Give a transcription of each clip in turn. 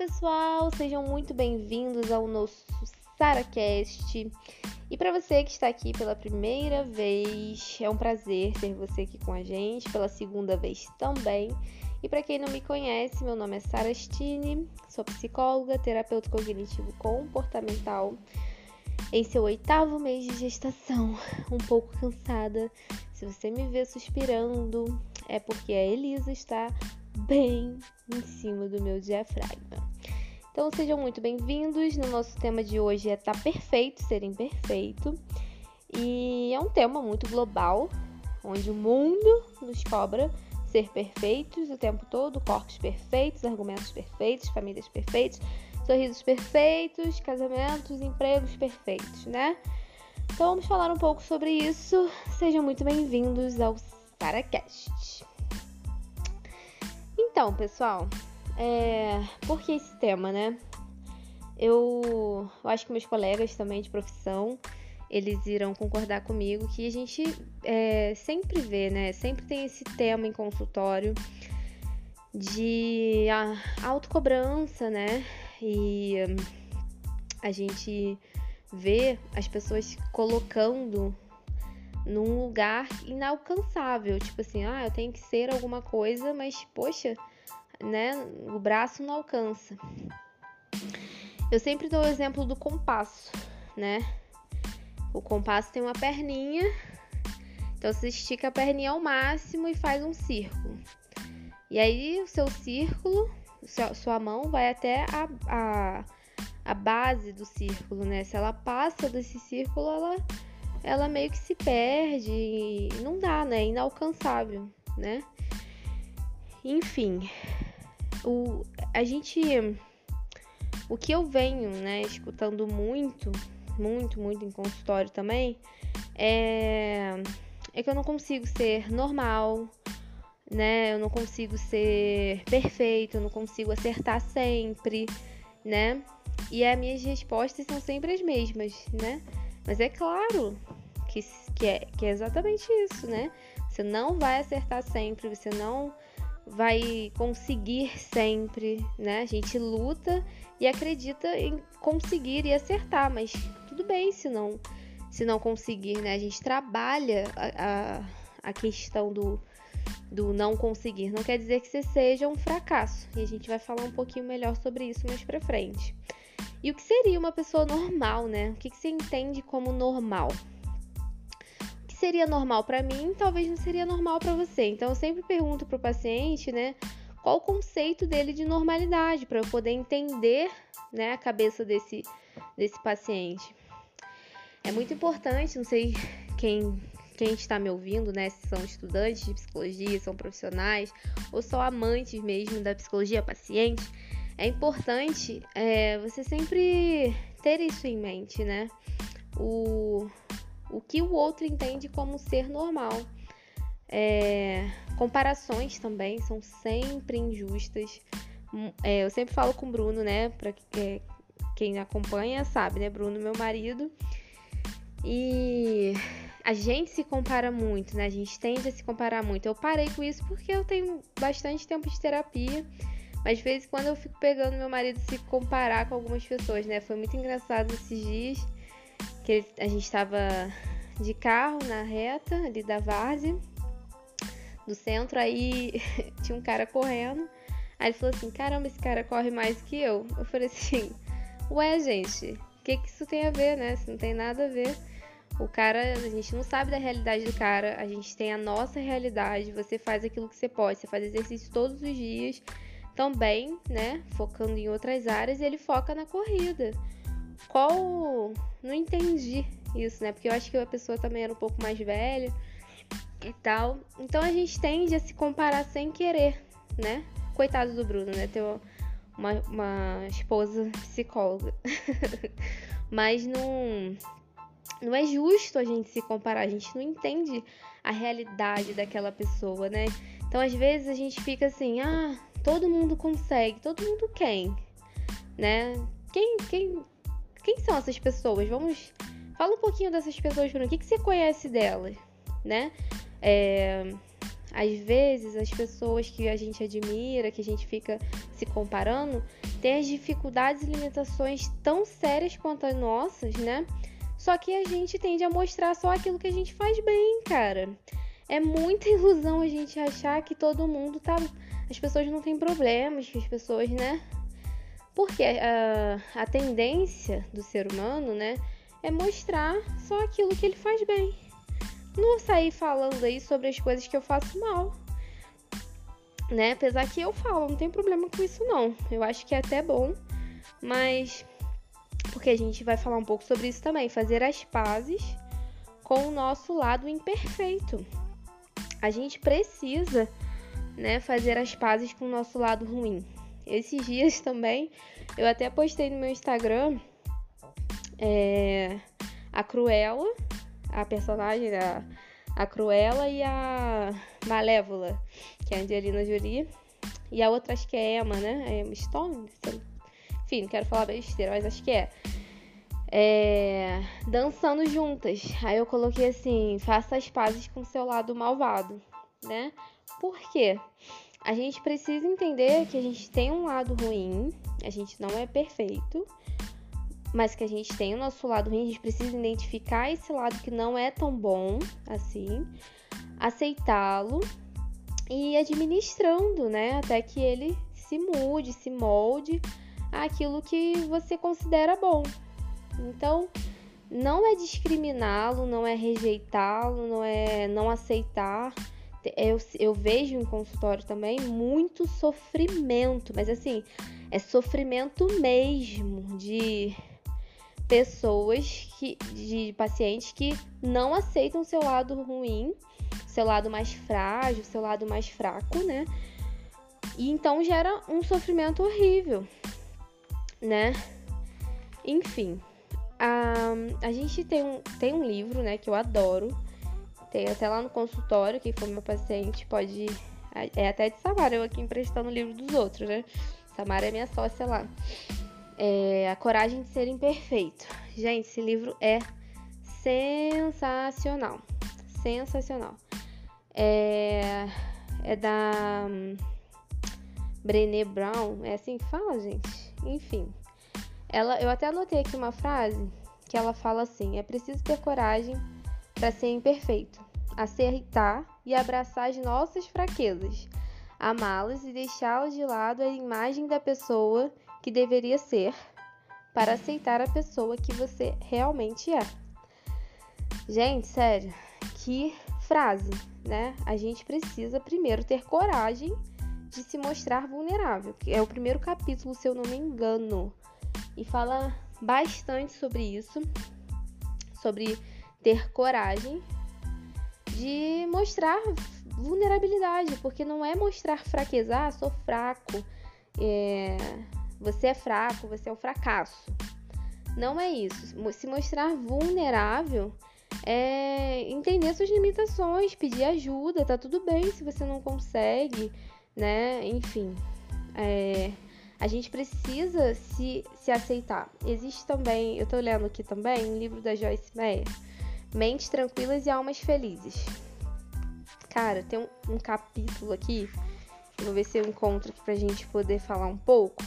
pessoal, sejam muito bem-vindos ao nosso SaraCast. E para você que está aqui pela primeira vez, é um prazer ter você aqui com a gente, pela segunda vez também. E para quem não me conhece, meu nome é Sara Stine, sou psicóloga, terapeuta cognitivo comportamental. Em seu oitavo mês de gestação, um pouco cansada. Se você me vê suspirando, é porque a Elisa está bem em cima do meu diafragma. Então sejam muito bem-vindos. No nosso tema de hoje é tá perfeito ser imperfeito. E é um tema muito global, onde o mundo nos cobra ser perfeitos o tempo todo, corpos perfeitos, argumentos perfeitos, famílias perfeitas, sorrisos perfeitos, casamentos, empregos perfeitos, né? Então vamos falar um pouco sobre isso. Sejam muito bem-vindos ao SaraCast. Então, pessoal, é... por que esse tema, né? Eu... eu acho que meus colegas também de profissão eles irão concordar comigo que a gente é, sempre vê, né? Sempre tem esse tema em consultório de autocobrança, né? E a gente vê as pessoas colocando num lugar inalcançável. Tipo assim, ah, eu tenho que ser alguma coisa, mas poxa, né? O braço não alcança. Eu sempre dou o exemplo do compasso, né? O compasso tem uma perninha, então você estica a perninha ao máximo e faz um círculo. E aí o seu círculo, sua mão vai até a, a, a base do círculo, né? Se ela passa desse círculo, ela ela meio que se perde e não dá, né? É inalcançável, né? Enfim, o, a gente. O que eu venho, né, escutando muito, muito, muito em consultório também, é, é que eu não consigo ser normal, né? Eu não consigo ser perfeito, eu não consigo acertar sempre, né? E as minhas respostas são sempre as mesmas, né? Mas é claro que, que, é, que é exatamente isso, né? Você não vai acertar sempre, você não vai conseguir sempre, né? A gente luta e acredita em conseguir e acertar, mas tudo bem se não, se não conseguir, né? A gente trabalha a, a, a questão do, do não conseguir. Não quer dizer que você seja um fracasso. E a gente vai falar um pouquinho melhor sobre isso mais pra frente. E o que seria uma pessoa normal, né? O que, que você entende como normal? Seria normal para mim, talvez não seria normal para você. Então eu sempre pergunto pro paciente, né? Qual o conceito dele de normalidade para eu poder entender, né, a cabeça desse desse paciente. É muito importante, não sei quem quem está me ouvindo, né? Se são estudantes de psicologia, são profissionais ou só amantes mesmo da psicologia paciente, é importante é, você sempre ter isso em mente, né? O, o que o outro entende como ser normal. É, comparações também são sempre injustas. Hum, é, eu sempre falo com o Bruno, né? Pra é, quem acompanha sabe, né? Bruno, meu marido. E a gente se compara muito, né? A gente tende a se comparar muito. Eu parei com isso porque eu tenho bastante tempo de terapia mas de vez em quando eu fico pegando meu marido se comparar com algumas pessoas, né? Foi muito engraçado esses dias que a gente estava de carro na reta ali da Várzea, do centro, aí tinha um cara correndo. Aí ele falou assim: caramba, esse cara corre mais que eu. Eu falei assim: ué, gente, o que, que isso tem a ver, né? Isso não tem nada a ver. O cara, a gente não sabe da realidade do cara, a gente tem a nossa realidade. Você faz aquilo que você pode, você faz exercício todos os dias também, né, focando em outras áreas, e ele foca na corrida. Qual. Não entendi isso, né? Porque eu acho que a pessoa também era um pouco mais velha e tal. Então a gente tende a se comparar sem querer, né? Coitado do Bruno, né? Ter uma, uma esposa psicóloga. Mas não. Não é justo a gente se comparar, a gente não entende a realidade daquela pessoa, né? Então, às vezes, a gente fica assim, ah, Todo mundo consegue, todo mundo quem, né? Quem, quem, quem são essas pessoas? Vamos, fala um pouquinho dessas pessoas mim. O que, que você conhece delas, né? É, às vezes as pessoas que a gente admira, que a gente fica se comparando, têm as dificuldades e limitações tão sérias quanto as nossas, né? Só que a gente tende a mostrar só aquilo que a gente faz bem, cara. É muita ilusão a gente achar que todo mundo tá. As pessoas não têm problemas, que as pessoas, né? Porque a, a tendência do ser humano, né? É mostrar só aquilo que ele faz bem. Não sair falando aí sobre as coisas que eu faço mal. Né? Apesar que eu falo, não tem problema com isso não. Eu acho que é até bom, mas porque a gente vai falar um pouco sobre isso também, fazer as pazes com o nosso lado imperfeito. A gente precisa, né, fazer as pazes com o nosso lado ruim. Esses dias também, eu até postei no meu Instagram é, a Cruella, a personagem, a, a Cruella e a Malévola, que é a Angelina Jolie. E a outra acho que é Emma, né? É Emma Stone? Enfim, não quero falar besteira, mas acho que é. é. Dançando juntas. Aí eu coloquei assim: faça as pazes com seu lado malvado, né? Por quê? A gente precisa entender que a gente tem um lado ruim, a gente não é perfeito, mas que a gente tem o nosso lado ruim, a gente precisa identificar esse lado que não é tão bom assim, aceitá-lo e administrando, né, até que ele se mude, se molde aquilo que você considera bom. Então, não é discriminá-lo, não é rejeitá-lo, não é não aceitar. Eu, eu vejo em consultório também muito sofrimento, mas assim, é sofrimento mesmo de pessoas que de pacientes que não aceitam seu lado ruim, seu lado mais frágil, seu lado mais fraco, né? E então gera um sofrimento horrível, né? Enfim, a, a gente tem um, tem um livro, né, que eu adoro. Tem até lá no consultório, quem for meu paciente pode. É até de Samara, eu aqui emprestando o livro dos outros, né? Samara é minha sócia lá é, A Coragem de Ser Imperfeito. Gente, esse livro é sensacional. Sensacional. É, é da um, Brené Brown. É assim que fala, gente? Enfim. Ela, eu até anotei aqui uma frase que ela fala assim: é preciso ter coragem para ser imperfeito, aceitar e abraçar as nossas fraquezas, amá-las e deixá-las de lado a imagem da pessoa que deveria ser para aceitar a pessoa que você realmente é. Gente, sério, que frase, né? A gente precisa primeiro ter coragem de se mostrar vulnerável. É o primeiro capítulo, se eu não me engano, e fala bastante sobre isso, sobre ter coragem de mostrar vulnerabilidade, porque não é mostrar fraqueza, ah, sou fraco, é, você é fraco, você é um fracasso. Não é isso. Se mostrar vulnerável é entender suas limitações, pedir ajuda, tá tudo bem se você não consegue, né? Enfim, é, a gente precisa se, se aceitar. Existe também, eu tô lendo aqui também, um livro da Joyce Meyer, Mentes Tranquilas e Almas Felizes. Cara, tem um, um capítulo aqui, vou ver se eu encontro aqui pra gente poder falar um pouco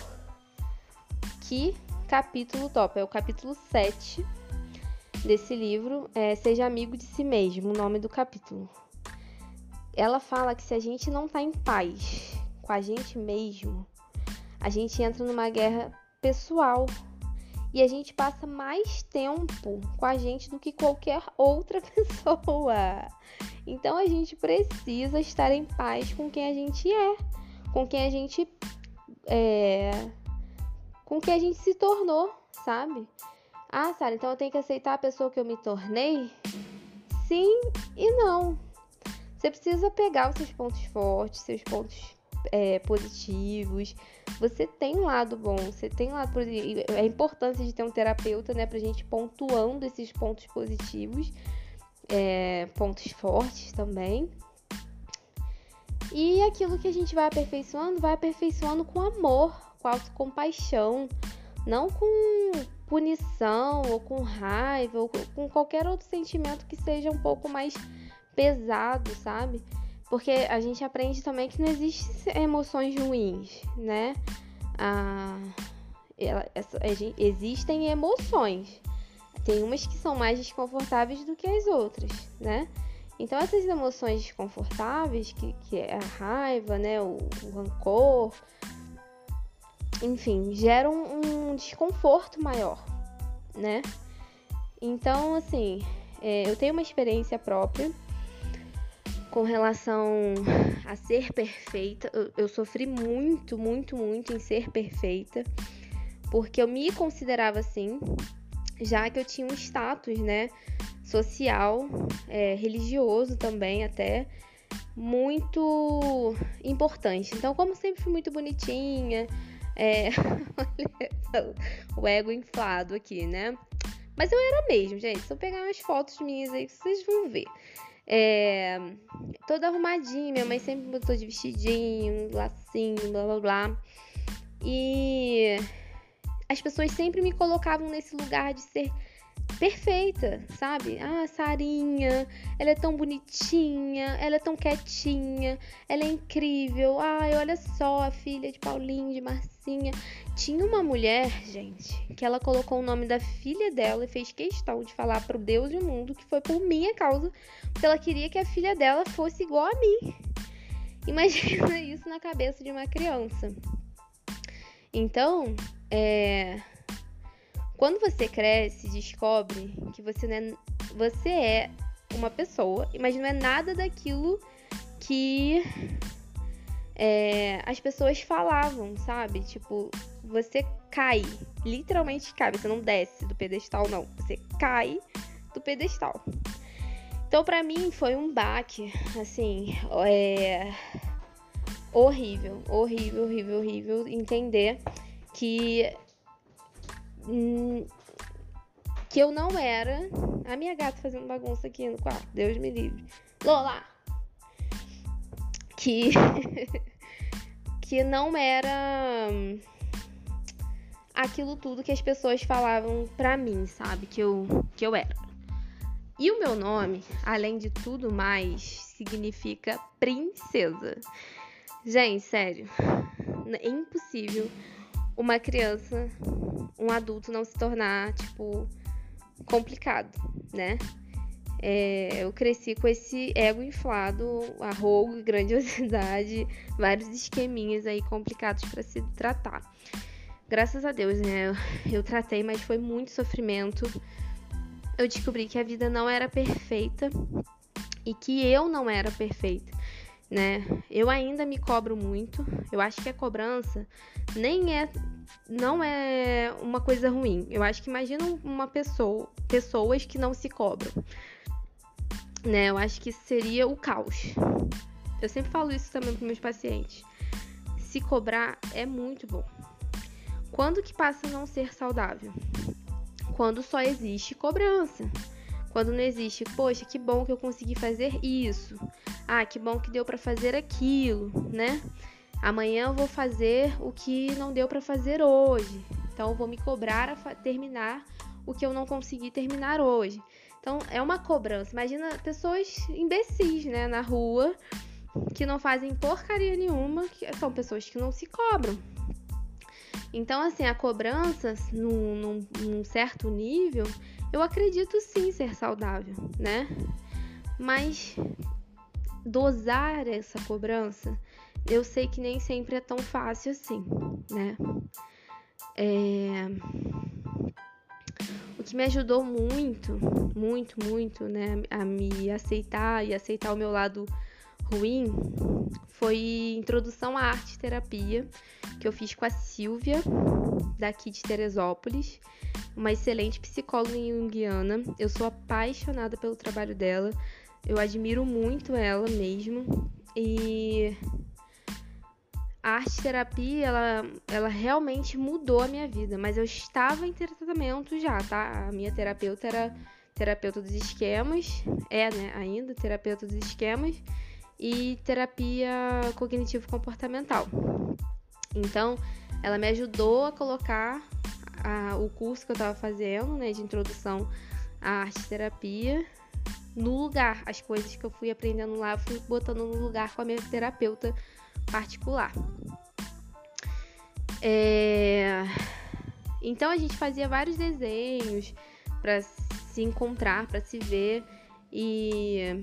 que capítulo top? É o capítulo 7 desse livro, é Seja Amigo de Si Mesmo, o nome do capítulo. Ela fala que se a gente não tá em paz com a gente mesmo, a gente entra numa guerra pessoal e a gente passa mais tempo com a gente do que qualquer outra pessoa. Então a gente precisa estar em paz com quem a gente é, com quem a gente é, com que a gente se tornou, sabe? Ah, Sara, então eu tenho que aceitar a pessoa que eu me tornei? Sim e não. Você precisa pegar os seus pontos fortes, seus pontos é, positivos. Você tem um lado bom, você tem um lado positivo. É importante de ter um terapeuta, né, pra gente pontuando esses pontos positivos, é, pontos fortes também. E aquilo que a gente vai aperfeiçoando, vai aperfeiçoando com amor, com autocompaixão, não com punição ou com raiva ou com qualquer outro sentimento que seja um pouco mais pesado, sabe? Porque a gente aprende também que não existem emoções ruins, né? Ah, ela, essa, existem emoções. Tem umas que são mais desconfortáveis do que as outras, né? Então essas emoções desconfortáveis, que, que é a raiva, né, o, o rancor, enfim, geram um desconforto maior, né? Então, assim, é, eu tenho uma experiência própria com relação a ser perfeita. Eu, eu, sofri muito, muito, muito em ser perfeita, porque eu me considerava assim, já que eu tinha um status, né, social, é, religioso também até, muito importante. Então, como sempre fui muito bonitinha, é... o ego inflado aqui, né? Mas eu era mesmo, gente. Se eu pegar umas fotos minhas aí, vocês vão ver. É... Toda arrumadinha, minha mãe sempre botou de vestidinho, lacinho, blá blá blá. E as pessoas sempre me colocavam nesse lugar de ser perfeita, sabe? Ah, Sarinha, ela é tão bonitinha, ela é tão quietinha, ela é incrível. Ai, olha só, a filha de Paulinho, de Marcinha. Tinha uma mulher, gente, que ela colocou o nome da filha dela e fez questão de falar pro Deus e o mundo que foi por minha causa, porque ela queria que a filha dela fosse igual a mim. Imagina isso na cabeça de uma criança. Então, é quando você cresce, descobre que você, é, você é uma pessoa, mas não é nada daquilo que é, as pessoas falavam, sabe? Tipo, você cai, literalmente cai, você não desce do pedestal, não, você cai do pedestal. Então, para mim, foi um baque, assim, é, horrível, horrível, horrível, horrível entender que Hum, que eu não era. A minha gata fazendo bagunça aqui no quarto, Deus me livre. Lola! Que. que não era hum, aquilo tudo que as pessoas falavam pra mim, sabe? Que eu, que eu era. E o meu nome, além de tudo mais, significa princesa. Gente, sério. É impossível uma criança, um adulto não se tornar, tipo, complicado, né? É, eu cresci com esse ego inflado, arrogo, grandiosidade, vários esqueminhas aí complicados para se tratar. Graças a Deus, né? Eu, eu tratei, mas foi muito sofrimento. Eu descobri que a vida não era perfeita e que eu não era perfeita né? Eu ainda me cobro muito. Eu acho que a cobrança nem é não é uma coisa ruim. Eu acho que imagina uma pessoa, pessoas que não se cobram. Né? Eu acho que seria o caos. Eu sempre falo isso também para meus pacientes. Se cobrar é muito bom. Quando que passa a não ser saudável? Quando só existe cobrança. Quando não existe, poxa, que bom que eu consegui fazer isso. Ah, que bom que deu para fazer aquilo, né? Amanhã eu vou fazer o que não deu para fazer hoje. Então eu vou me cobrar a terminar o que eu não consegui terminar hoje. Então é uma cobrança. Imagina pessoas imbecis, né, na rua, que não fazem porcaria nenhuma, que são pessoas que não se cobram. Então, assim, a cobrança, num, num, num certo nível, eu acredito sim ser saudável, né? Mas dosar essa cobrança, eu sei que nem sempre é tão fácil assim, né? É... O que me ajudou muito, muito, muito, né, a me aceitar e aceitar o meu lado ruim foi introdução à arte terapia que eu fiz com a Silvia daqui de Teresópolis, uma excelente psicóloga junguiana. Eu sou apaixonada pelo trabalho dela. Eu admiro muito ela mesmo. E a arte terapia, ela, ela realmente mudou a minha vida, mas eu estava em tratamento já, tá? A minha terapeuta era terapeuta dos esquemas, é, né, ainda terapeuta dos esquemas e terapia cognitivo comportamental. Então, ela me ajudou a colocar a, o curso que eu estava fazendo, né, de introdução à arte terapia no lugar. As coisas que eu fui aprendendo lá, eu fui botando no lugar com a minha terapeuta particular. É... Então a gente fazia vários desenhos para se encontrar, para se ver. E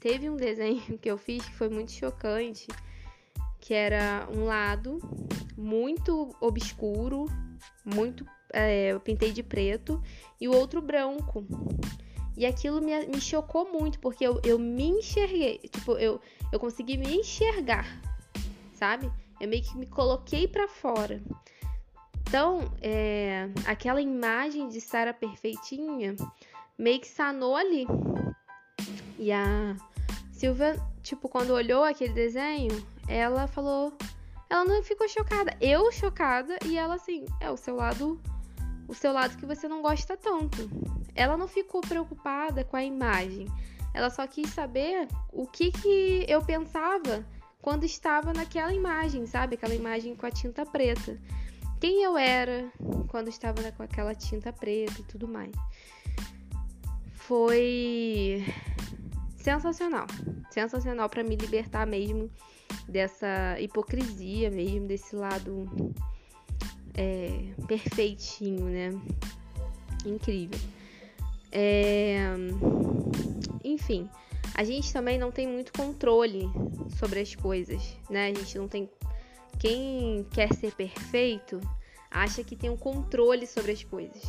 teve um desenho que eu fiz que foi muito chocante, que era um lado muito obscuro, muito é, eu pintei de preto, e o outro branco. E aquilo me, me chocou muito, porque eu, eu me enxerguei, tipo, eu, eu consegui me enxergar, sabe? Eu meio que me coloquei para fora. Então, é, aquela imagem de Sara perfeitinha meio que sanou ali. E a Silvia, tipo, quando olhou aquele desenho, ela falou. Ela não ficou chocada. Eu chocada e ela assim, é o seu lado. O seu lado que você não gosta tanto. Ela não ficou preocupada com a imagem. Ela só quis saber o que, que eu pensava quando estava naquela imagem, sabe? Aquela imagem com a tinta preta. Quem eu era quando estava com aquela tinta preta e tudo mais. Foi sensacional. Sensacional para me libertar mesmo dessa hipocrisia mesmo, desse lado é, perfeitinho, né? Incrível. É, enfim, a gente também não tem muito controle sobre as coisas, né? A gente não tem. Quem quer ser perfeito acha que tem um controle sobre as coisas.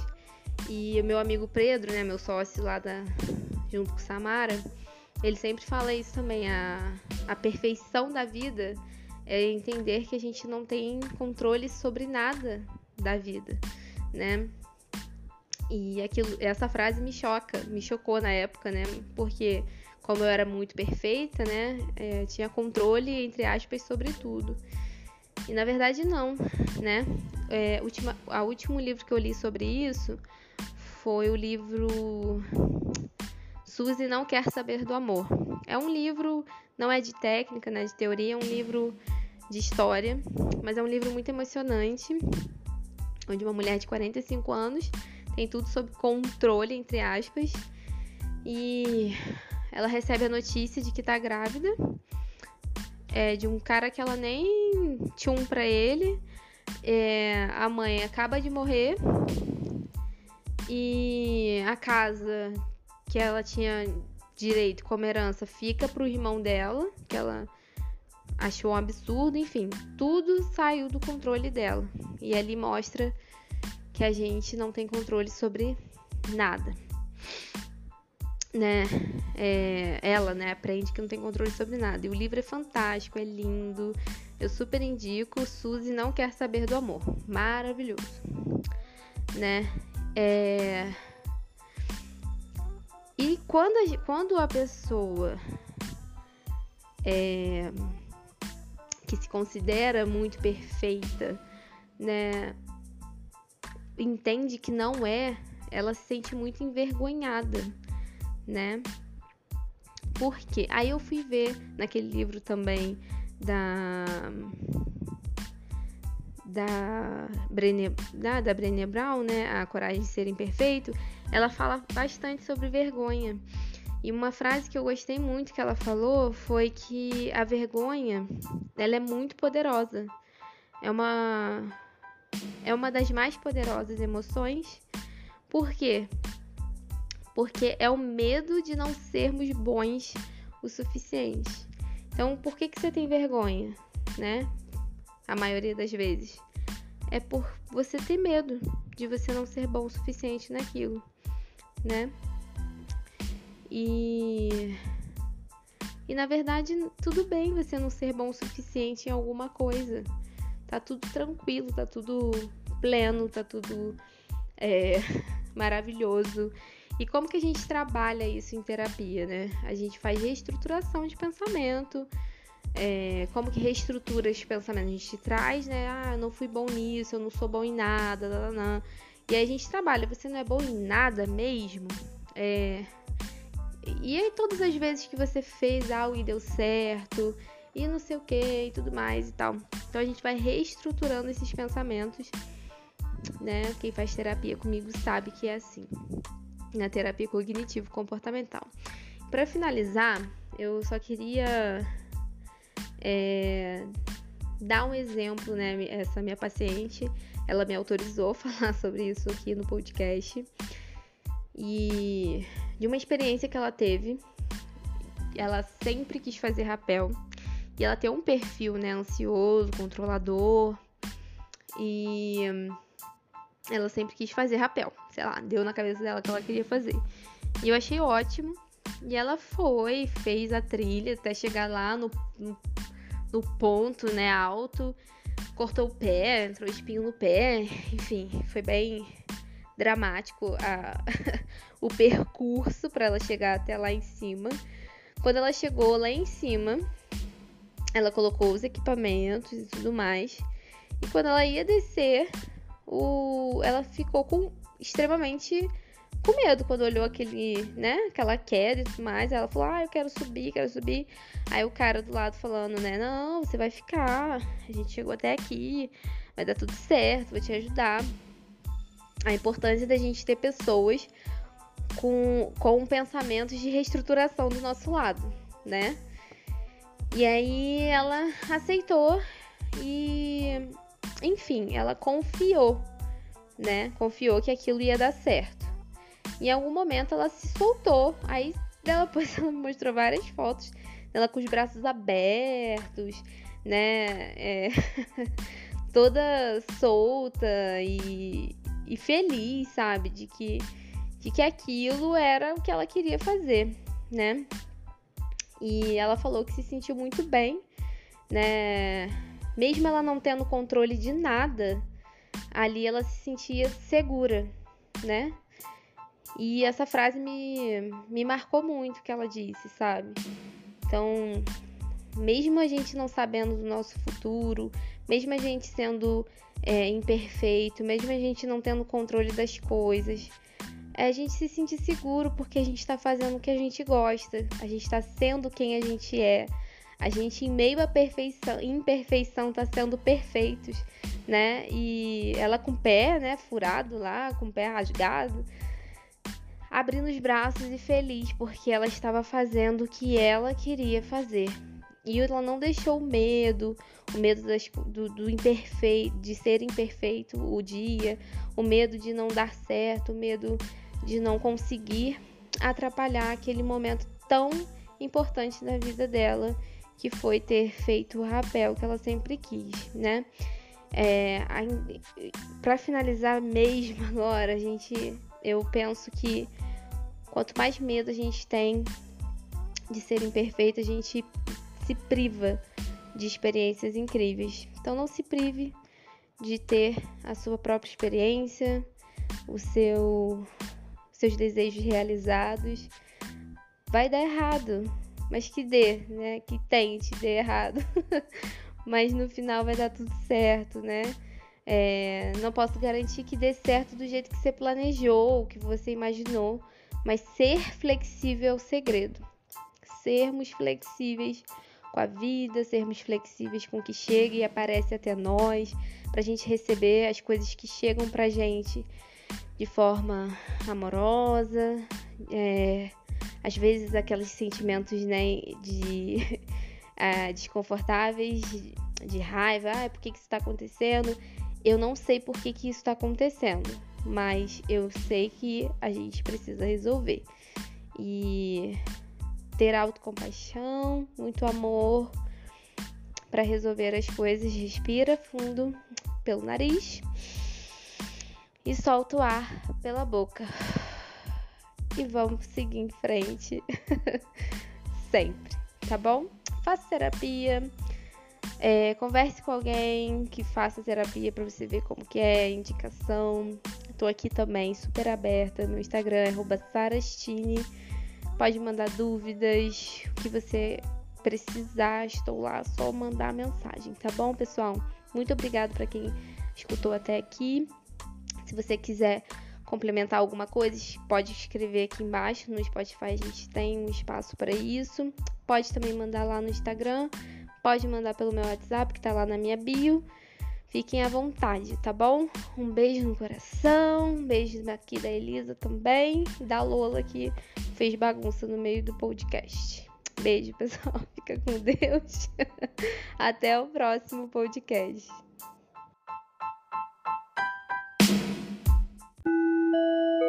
E o meu amigo Pedro, né, meu sócio lá da, junto com Samara, ele sempre fala isso também. A, a perfeição da vida é entender que a gente não tem controle sobre nada da vida, né? E aquilo, essa frase me choca, me chocou na época, né? Porque como eu era muito perfeita, né? É, tinha controle, entre aspas, sobre tudo. E na verdade não, né? É, última, a último livro que eu li sobre isso foi o livro Suzy não quer saber do amor. É um livro, não é de técnica, né, de teoria, é um livro de história, mas é um livro muito emocionante, onde uma mulher de 45 anos tem tudo sob controle, entre aspas, e ela recebe a notícia de que tá grávida é, de um cara que ela nem tinha um pra ele. É, a mãe acaba de morrer e a casa que ela tinha direito como herança fica pro irmão dela, que ela achou um absurdo, enfim, tudo saiu do controle dela. E ali mostra que a gente não tem controle sobre nada né, é, ela, né, aprende que não tem controle sobre nada. E o livro é fantástico, é lindo. Eu super indico. Suzy não quer saber do amor. Maravilhoso, né? É... E quando a, quando a pessoa é, que se considera muito perfeita, né, entende que não é, ela se sente muito envergonhada né? Porque aí eu fui ver naquele livro também da da Brené, da, da Brené Brown, né, A Coragem de Ser Imperfeito, ela fala bastante sobre vergonha. E uma frase que eu gostei muito que ela falou foi que a vergonha, ela é muito poderosa. É uma é uma das mais poderosas emoções. Por quê? porque é o medo de não sermos bons o suficiente. Então, por que, que você tem vergonha, né? A maioria das vezes. É por você ter medo de você não ser bom o suficiente naquilo, né? E. E na verdade, tudo bem você não ser bom o suficiente em alguma coisa. Tá tudo tranquilo, tá tudo pleno, tá tudo é, maravilhoso. E como que a gente trabalha isso em terapia, né? A gente faz reestruturação de pensamento, é, como que reestrutura esse pensamento? A gente traz, né? Ah, eu não fui bom nisso, eu não sou bom em nada. E aí a gente trabalha. Você não é bom em nada mesmo? É, e aí todas as vezes que você fez algo e deu certo, e não sei o que, e tudo mais e tal. Então a gente vai reestruturando esses pensamentos, né? Quem faz terapia comigo sabe que é assim. na terapia cognitivo-comportamental. Para finalizar, eu só queria é, dar um exemplo, né? Essa minha paciente, ela me autorizou a falar sobre isso aqui no podcast. E de uma experiência que ela teve, ela sempre quis fazer rapel. E ela tem um perfil, né, ansioso, controlador. E ela sempre quis fazer rapel. Sei lá, deu na cabeça dela que ela queria fazer. E eu achei ótimo. E ela foi, fez a trilha até chegar lá no, no, no ponto, né, alto. Cortou o pé, entrou espinho no pé. Enfim, foi bem dramático a, o percurso para ela chegar até lá em cima. Quando ela chegou lá em cima, ela colocou os equipamentos e tudo mais. E quando ela ia descer, o... ela ficou com extremamente com medo quando olhou aquele, né, aquela queda e tudo mais. Ela falou: "Ah, eu quero subir, quero subir". Aí o cara do lado falando, né: "Não, você vai ficar. A gente chegou até aqui, vai dar tudo certo, vou te ajudar". A importância da gente ter pessoas com, com pensamentos de reestruturação do nosso lado, né? E aí ela aceitou e, enfim, ela confiou, né? Confiou que aquilo ia dar certo. Em algum momento ela se soltou. Aí depois ela mostrou várias fotos dela com os braços abertos, né? É, toda solta e, e feliz, sabe? De que, de que aquilo era o que ela queria fazer, né? E ela falou que se sentiu muito bem, né? Mesmo ela não tendo controle de nada, ali ela se sentia segura, né? E essa frase me, me marcou muito que ela disse, sabe? Então, mesmo a gente não sabendo do nosso futuro, mesmo a gente sendo é, imperfeito, mesmo a gente não tendo controle das coisas, é a gente se sentir seguro porque a gente está fazendo o que a gente gosta, a gente está sendo quem a gente é, a gente, em meio à perfeição, imperfeição, está sendo perfeitos, né? E ela com o pé, né, furado lá, com o pé rasgado, abrindo os braços e feliz porque ela estava fazendo o que ela queria fazer. E ela não deixou o medo, o medo das, do, do imperfeito, de ser imperfeito o dia, o medo de não dar certo, o medo de não conseguir atrapalhar aquele momento tão importante na vida dela, que foi ter feito o rapel que ela sempre quis, né? É, para finalizar mesmo agora, a gente, eu penso que quanto mais medo a gente tem de ser imperfeito, a gente se priva de experiências incríveis. Então não se prive de ter a sua própria experiência, o seu seus desejos realizados. Vai dar errado, mas que dê, né? Que tente dê errado. mas no final vai dar tudo certo, né? É, não posso garantir que dê certo do jeito que você planejou, que você imaginou, mas ser flexível é o segredo. Sermos flexíveis com a vida, sermos flexíveis com o que chega e aparece até nós, para a gente receber as coisas que chegam para gente de forma amorosa, é, às vezes aqueles sentimentos né, de é, desconfortáveis, de, de raiva, ah, por que, que isso está acontecendo? Eu não sei por que, que isso está acontecendo, mas eu sei que a gente precisa resolver. E ter autocompaixão, muito amor para resolver as coisas. Respira fundo pelo nariz e solta o ar pela boca. E vamos seguir em frente sempre, tá bom? Faça terapia. É, converse com alguém que faça terapia para você ver como que é, indicação. Tô aqui também, super aberta. Meu Instagram é sarastine Pode mandar dúvidas, o que você precisar, estou lá, só mandar mensagem, tá bom, pessoal? Muito obrigado para quem escutou até aqui. Se você quiser complementar alguma coisa, pode escrever aqui embaixo no Spotify, a gente tem um espaço para isso. Pode também mandar lá no Instagram, Pode mandar pelo meu WhatsApp que tá lá na minha bio. Fiquem à vontade, tá bom? Um beijo no coração, um beijo aqui da Elisa também e da Lola que fez bagunça no meio do podcast. Beijo, pessoal. Fica com Deus. Até o próximo podcast. thank you